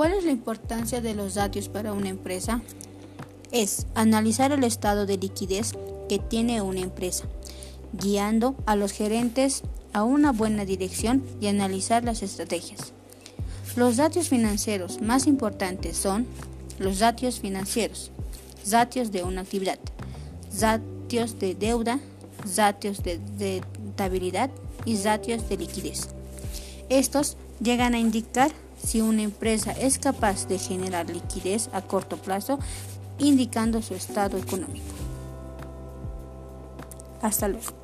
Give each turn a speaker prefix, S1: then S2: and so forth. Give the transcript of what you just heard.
S1: ¿Cuál es la importancia de los datos para una empresa? Es analizar el estado de liquidez que tiene una empresa, guiando a los gerentes a una buena dirección y analizar las estrategias. Los datos financieros más importantes son los datos financieros, datos de una actividad, datos de deuda, datos de rentabilidad y datos de liquidez. Estos llegan a indicar si una empresa es capaz de generar liquidez a corto plazo, indicando su estado económico. Hasta luego.